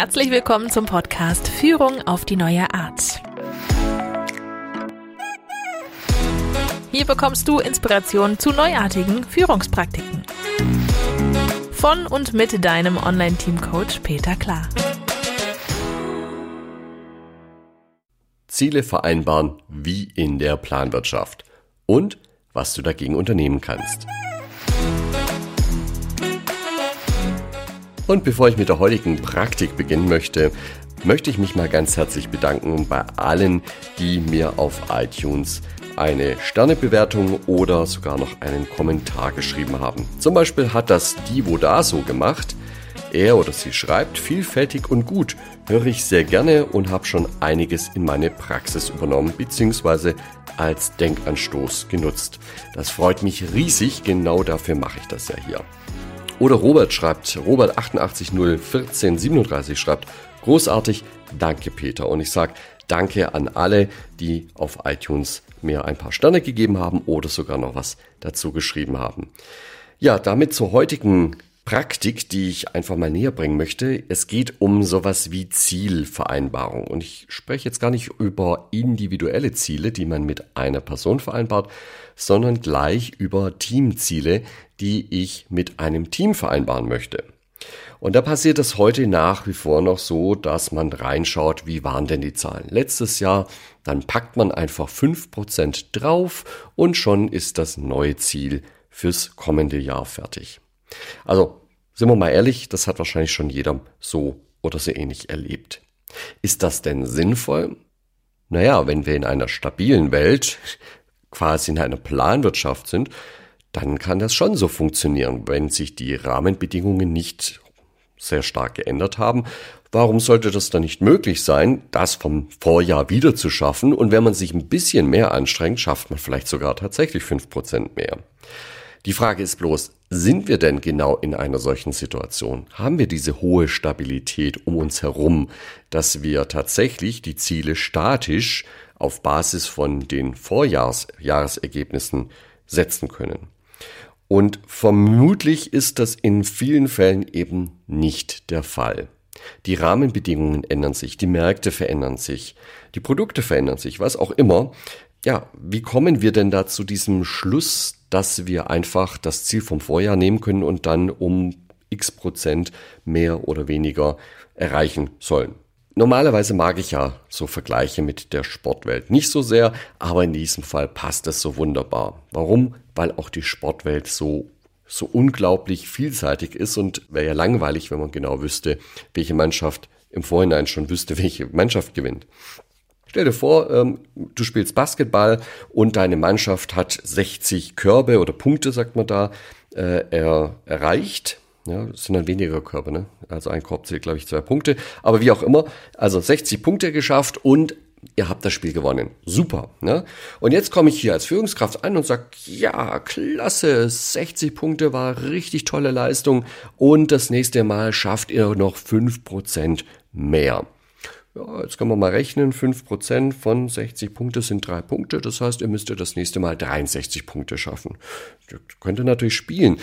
Herzlich willkommen zum Podcast Führung auf die neue Art. Hier bekommst du Inspiration zu neuartigen Führungspraktiken. Von und mit deinem Online-Team-Coach Peter Klar. Ziele vereinbaren wie in der Planwirtschaft und was du dagegen unternehmen kannst. Und bevor ich mit der heutigen Praktik beginnen möchte, möchte ich mich mal ganz herzlich bedanken bei allen, die mir auf iTunes eine Sternebewertung oder sogar noch einen Kommentar geschrieben haben. Zum Beispiel hat das Divo da so gemacht. Er oder sie schreibt vielfältig und gut, höre ich sehr gerne und habe schon einiges in meine Praxis übernommen bzw. als Denkanstoß genutzt. Das freut mich riesig, genau dafür mache ich das ja hier. Oder Robert schreibt, Robert 8801437 schreibt, großartig, danke Peter. Und ich sage danke an alle, die auf iTunes mir ein paar Sterne gegeben haben oder sogar noch was dazu geschrieben haben. Ja, damit zur heutigen Praktik, die ich einfach mal näher bringen möchte. Es geht um sowas wie Zielvereinbarung. Und ich spreche jetzt gar nicht über individuelle Ziele, die man mit einer Person vereinbart, sondern gleich über Teamziele, die ich mit einem Team vereinbaren möchte. Und da passiert es heute nach wie vor noch so, dass man reinschaut, wie waren denn die Zahlen letztes Jahr, dann packt man einfach fünf Prozent drauf und schon ist das neue Ziel fürs kommende Jahr fertig. Also, sind wir mal ehrlich, das hat wahrscheinlich schon jeder so oder so ähnlich erlebt. Ist das denn sinnvoll? Naja, wenn wir in einer stabilen Welt, quasi in einer Planwirtschaft sind, dann kann das schon so funktionieren, wenn sich die Rahmenbedingungen nicht sehr stark geändert haben. Warum sollte das dann nicht möglich sein, das vom Vorjahr wieder zu schaffen? Und wenn man sich ein bisschen mehr anstrengt, schafft man vielleicht sogar tatsächlich fünf Prozent mehr. Die Frage ist bloß, sind wir denn genau in einer solchen Situation? Haben wir diese hohe Stabilität um uns herum, dass wir tatsächlich die Ziele statisch auf Basis von den Vorjahresergebnissen setzen können? Und vermutlich ist das in vielen Fällen eben nicht der Fall. Die Rahmenbedingungen ändern sich, die Märkte verändern sich, die Produkte verändern sich, was auch immer. Ja, wie kommen wir denn da zu diesem Schluss, dass wir einfach das Ziel vom Vorjahr nehmen können und dann um x Prozent mehr oder weniger erreichen sollen? Normalerweise mag ich ja so Vergleiche mit der Sportwelt nicht so sehr, aber in diesem Fall passt es so wunderbar. Warum? Weil auch die Sportwelt so so unglaublich vielseitig ist und wäre ja langweilig, wenn man genau wüsste, welche Mannschaft im Vorhinein schon wüsste, welche Mannschaft gewinnt. Stell dir vor, ähm, du spielst Basketball und deine Mannschaft hat 60 Körbe oder Punkte, sagt man da, äh, er, erreicht. Ja, das sind dann weniger Körbe, ne? Also ein Korb zählt, glaube ich, zwei Punkte. Aber wie auch immer, also 60 Punkte geschafft und ihr habt das Spiel gewonnen. Super. Ne? Und jetzt komme ich hier als Führungskraft an und sage, ja, klasse, 60 Punkte war richtig tolle Leistung und das nächste Mal schafft ihr noch 5% mehr. Ja, jetzt können wir mal rechnen. 5% von 60 Punkte sind drei Punkte. Das heißt, ihr müsst das nächste Mal 63 Punkte schaffen. Das könnt ihr natürlich spielen.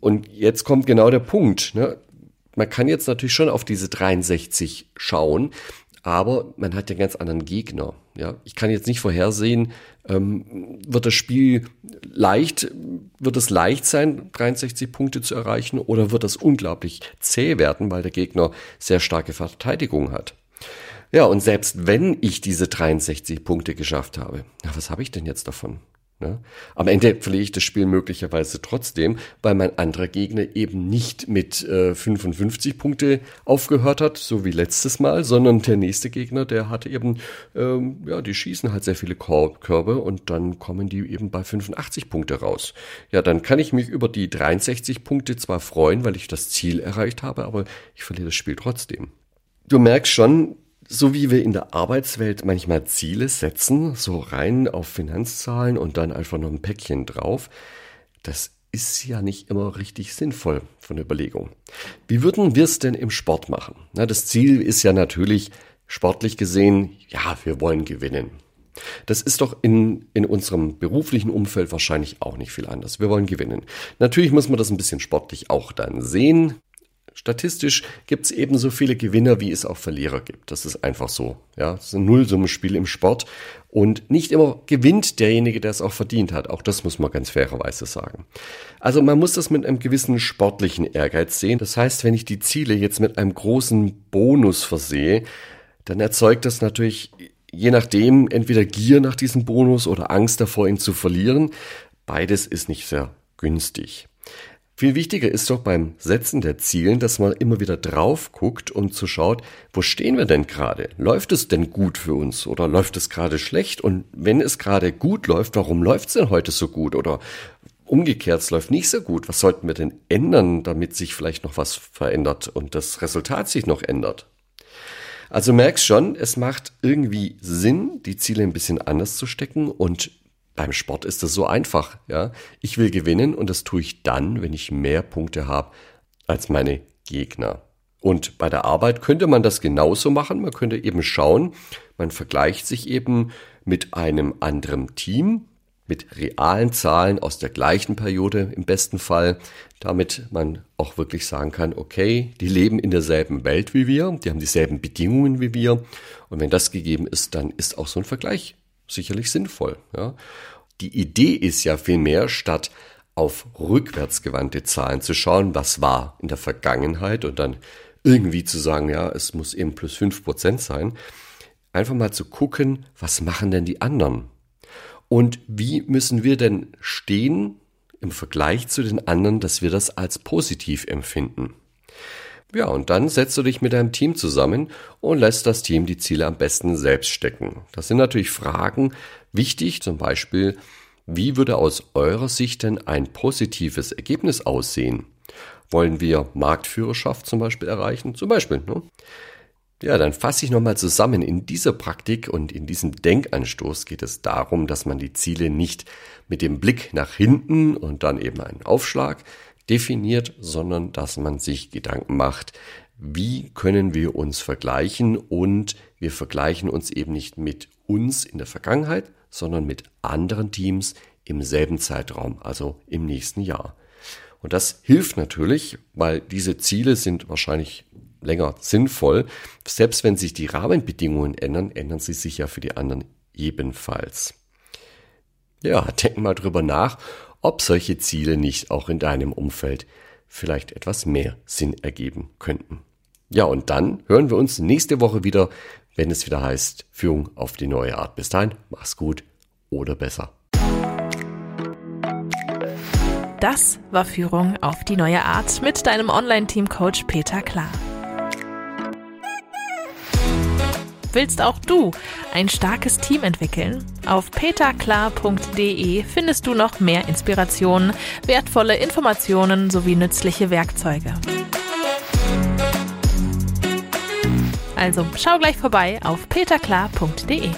Und jetzt kommt genau der Punkt. Ne? Man kann jetzt natürlich schon auf diese 63 schauen, aber man hat ja ganz anderen Gegner. Ja, ich kann jetzt nicht vorhersehen, ähm, wird das Spiel leicht, wird es leicht sein, 63 Punkte zu erreichen, oder wird das unglaublich zäh werden, weil der Gegner sehr starke Verteidigung hat. Ja, und selbst wenn ich diese 63 Punkte geschafft habe, ja, was habe ich denn jetzt davon? Ne? Am Ende verliere ich das Spiel möglicherweise trotzdem, weil mein anderer Gegner eben nicht mit äh, 55 Punkte aufgehört hat, so wie letztes Mal, sondern der nächste Gegner, der hatte eben, ähm, ja, die schießen halt sehr viele Körbe und dann kommen die eben bei 85 Punkte raus. Ja, dann kann ich mich über die 63 Punkte zwar freuen, weil ich das Ziel erreicht habe, aber ich verliere das Spiel trotzdem. Du merkst schon, so wie wir in der Arbeitswelt manchmal Ziele setzen, so rein auf Finanzzahlen und dann einfach noch ein Päckchen drauf, das ist ja nicht immer richtig sinnvoll von der Überlegung. Wie würden wir es denn im Sport machen? Na, das Ziel ist ja natürlich sportlich gesehen, ja, wir wollen gewinnen. Das ist doch in, in unserem beruflichen Umfeld wahrscheinlich auch nicht viel anders. Wir wollen gewinnen. Natürlich muss man das ein bisschen sportlich auch dann sehen Statistisch gibt es ebenso viele Gewinner, wie es auch Verlierer gibt. Das ist einfach so. Ja, das ist ein Nullsummenspiel im Sport. Und nicht immer gewinnt derjenige, der es auch verdient hat. Auch das muss man ganz fairerweise sagen. Also man muss das mit einem gewissen sportlichen Ehrgeiz sehen. Das heißt, wenn ich die Ziele jetzt mit einem großen Bonus versehe, dann erzeugt das natürlich je nachdem entweder Gier nach diesem Bonus oder Angst davor, ihn zu verlieren. Beides ist nicht sehr günstig. Viel wichtiger ist doch beim Setzen der Zielen, dass man immer wieder drauf guckt und zu schaut, wo stehen wir denn gerade? Läuft es denn gut für uns oder läuft es gerade schlecht? Und wenn es gerade gut läuft, warum läuft es denn heute so gut? Oder umgekehrt, es läuft nicht so gut. Was sollten wir denn ändern, damit sich vielleicht noch was verändert und das Resultat sich noch ändert? Also merkst schon, es macht irgendwie Sinn, die Ziele ein bisschen anders zu stecken und beim Sport ist das so einfach, ja. Ich will gewinnen und das tue ich dann, wenn ich mehr Punkte habe als meine Gegner. Und bei der Arbeit könnte man das genauso machen. Man könnte eben schauen, man vergleicht sich eben mit einem anderen Team, mit realen Zahlen aus der gleichen Periode im besten Fall, damit man auch wirklich sagen kann, okay, die leben in derselben Welt wie wir, die haben dieselben Bedingungen wie wir. Und wenn das gegeben ist, dann ist auch so ein Vergleich sicherlich sinnvoll. Ja. Die Idee ist ja vielmehr, statt auf rückwärtsgewandte Zahlen zu schauen, was war in der Vergangenheit und dann irgendwie zu sagen, ja, es muss eben plus fünf Prozent sein, einfach mal zu gucken, was machen denn die anderen? Und wie müssen wir denn stehen im Vergleich zu den anderen, dass wir das als positiv empfinden? Ja, und dann setzt du dich mit deinem Team zusammen und lässt das Team die Ziele am besten selbst stecken. Das sind natürlich Fragen wichtig, zum Beispiel, wie würde aus eurer Sicht denn ein positives Ergebnis aussehen? Wollen wir Marktführerschaft zum Beispiel erreichen? Zum Beispiel. Ne? Ja, dann fasse ich nochmal zusammen. In dieser Praktik und in diesem Denkanstoß geht es darum, dass man die Ziele nicht mit dem Blick nach hinten und dann eben einen Aufschlag definiert, sondern dass man sich Gedanken macht, wie können wir uns vergleichen und wir vergleichen uns eben nicht mit uns in der Vergangenheit, sondern mit anderen Teams im selben Zeitraum, also im nächsten Jahr. Und das hilft natürlich, weil diese Ziele sind wahrscheinlich länger sinnvoll. Selbst wenn sich die Rahmenbedingungen ändern, ändern sie sich ja für die anderen ebenfalls. Ja, denk mal drüber nach, ob solche Ziele nicht auch in deinem Umfeld vielleicht etwas mehr Sinn ergeben könnten. Ja, und dann hören wir uns nächste Woche wieder, wenn es wieder heißt Führung auf die neue Art. Bis dahin, mach's gut oder besser. Das war Führung auf die neue Art mit deinem Online-Team-Coach Peter Klar. Willst auch du ein starkes Team entwickeln? Auf peterklar.de findest du noch mehr Inspirationen, wertvolle Informationen sowie nützliche Werkzeuge. Also schau gleich vorbei auf peterklar.de.